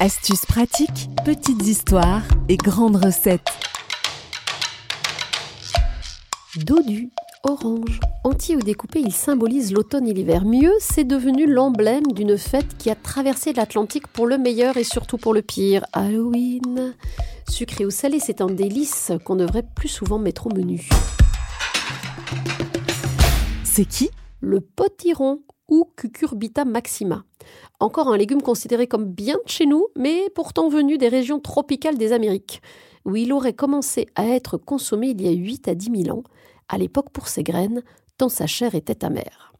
Astuces pratiques, petites histoires et grandes recettes. Dodu, orange, entier ou découpé, il symbolise l'automne et l'hiver. Mieux, c'est devenu l'emblème d'une fête qui a traversé l'Atlantique pour le meilleur et surtout pour le pire. Halloween. Sucré ou salé, c'est un délice qu'on devrait plus souvent mettre au menu. C'est qui? Le potiron ou Cucurbita maxima. Encore un légume considéré comme bien chez nous, mais pourtant venu des régions tropicales des Amériques, où il aurait commencé à être consommé il y a 8 à 10 000 ans, à l'époque pour ses graines, tant sa chair était amère.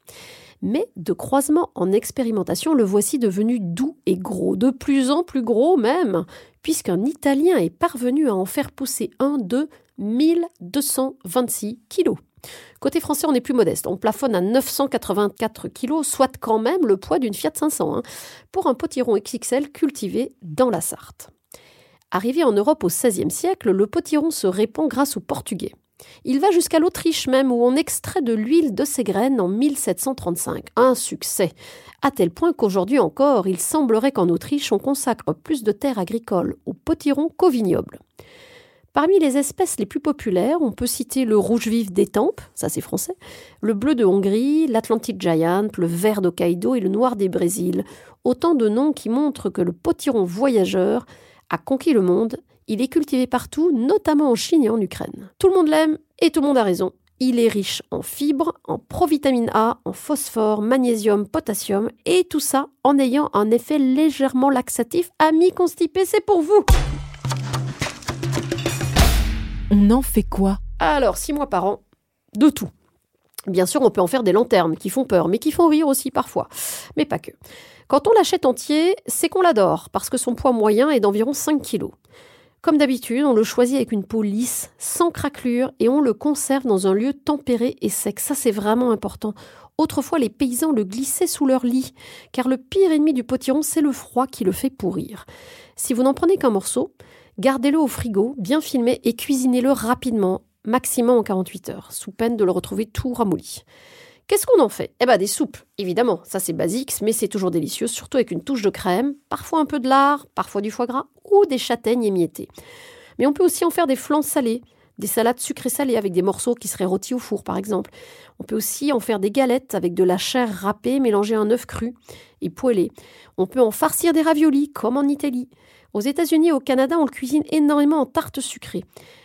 Mais de croisement en expérimentation, le voici devenu doux et gros, de plus en plus gros même, puisqu'un Italien est parvenu à en faire pousser un de 1226 kilos. Côté français, on est plus modeste. On plafonne à 984 kilos, soit quand même le poids d'une Fiat 500, hein, pour un potiron XXL cultivé dans la Sarthe. Arrivé en Europe au XVIe siècle, le potiron se répand grâce aux Portugais. Il va jusqu'à l'Autriche même, où on extrait de l'huile de ses graines en 1735. Un succès, à tel point qu'aujourd'hui encore, il semblerait qu'en Autriche, on consacre plus de terres agricoles au potiron qu'au vignoble. Parmi les espèces les plus populaires, on peut citer le rouge vif d'Étampes, ça c'est français, le bleu de Hongrie, l'Atlantic Giant, le vert d'Hokkaido et le noir des Brésil. Autant de noms qui montrent que le potiron voyageur a conquis le monde. Il est cultivé partout, notamment en Chine et en Ukraine. Tout le monde l'aime et tout le monde a raison. Il est riche en fibres, en provitamine A, en phosphore, magnésium, potassium et tout ça en ayant un effet légèrement laxatif. Amis constipés, c'est pour vous! On en fait quoi? Alors, six mois par an, de tout. Bien sûr, on peut en faire des lanternes qui font peur, mais qui font rire aussi parfois. Mais pas que. Quand on l'achète entier, c'est qu'on l'adore, parce que son poids moyen est d'environ 5 kg. Comme d'habitude, on le choisit avec une peau lisse, sans craquelure, et on le conserve dans un lieu tempéré et sec. Ça, c'est vraiment important. Autrefois, les paysans le glissaient sous leur lit, car le pire ennemi du potiron, c'est le froid qui le fait pourrir. Si vous n'en prenez qu'un morceau, gardez-le au frigo, bien filmé, et cuisinez-le rapidement, maximum en 48 heures, sous peine de le retrouver tout ramolli. Qu'est-ce qu'on en fait? Eh ben des soupes, évidemment, ça c'est basique, mais c'est toujours délicieux, surtout avec une touche de crème, parfois un peu de lard, parfois du foie gras ou des châtaignes émiettées. Mais on peut aussi en faire des flans salés, des salades sucrées salées avec des morceaux qui seraient rôtis au four par exemple. On peut aussi en faire des galettes avec de la chair râpée mélangée à un œuf cru et poêlé. On peut en farcir des raviolis comme en Italie. Aux États-Unis et au Canada, on le cuisine énormément en tarte sucrée.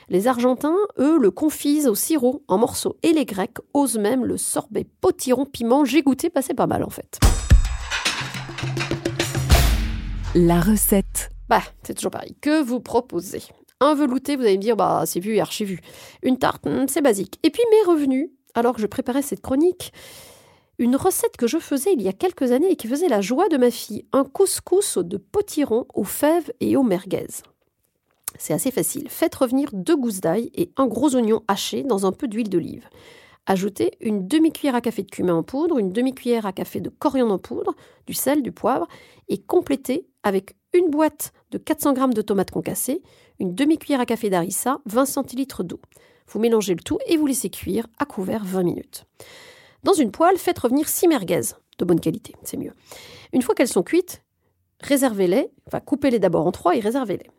Les Argentins, eux, le confisent au sirop en morceaux et les Grecs osent même le sorbet potiron piment. J'ai goûté, bah c'est pas mal en fait. La recette. Bah, c'est toujours pareil. Que vous proposez? Un velouté, vous allez me dire, bah c'est vu et. Une tarte, hmm, c'est basique. Et puis mes revenus, alors que je préparais cette chronique, une recette que je faisais il y a quelques années et qui faisait la joie de ma fille, un couscous de potiron aux fèves et aux merguez. C'est assez facile. Faites revenir deux gousses d'ail et un gros oignon haché dans un peu d'huile d'olive. Ajoutez une demi-cuillère à café de cumin en poudre, une demi-cuillère à café de coriandre en poudre, du sel, du poivre, et complétez avec une boîte de 400 g de tomates concassées, une demi-cuillère à café d'harissa, 20 centilitres d'eau. Vous mélangez le tout et vous laissez cuire à couvert 20 minutes. Dans une poêle, faites revenir 6 merguez de bonne qualité, c'est mieux. Une fois qu'elles sont cuites, réservez-les, enfin coupez-les d'abord en trois et réservez-les.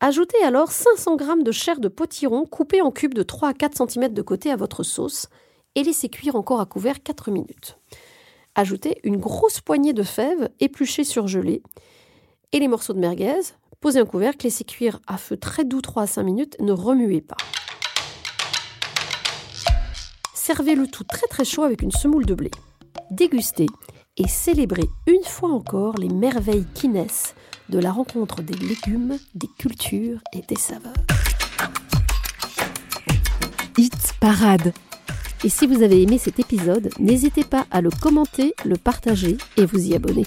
Ajoutez alors 500 g de chair de potiron coupée en cubes de 3 à 4 cm de côté à votre sauce et laissez cuire encore à couvert 4 minutes. Ajoutez une grosse poignée de fèves épluchées surgelées et les morceaux de merguez. Posez un couvercle, laissez cuire à feu très doux 3 à 5 minutes, ne remuez pas. Servez le tout très très chaud avec une semoule de blé. Dégustez et célébrez une fois encore les merveilles qui naissent de la rencontre des légumes, des cultures et des saveurs. Hit Parade. Et si vous avez aimé cet épisode, n'hésitez pas à le commenter, le partager et vous y abonner.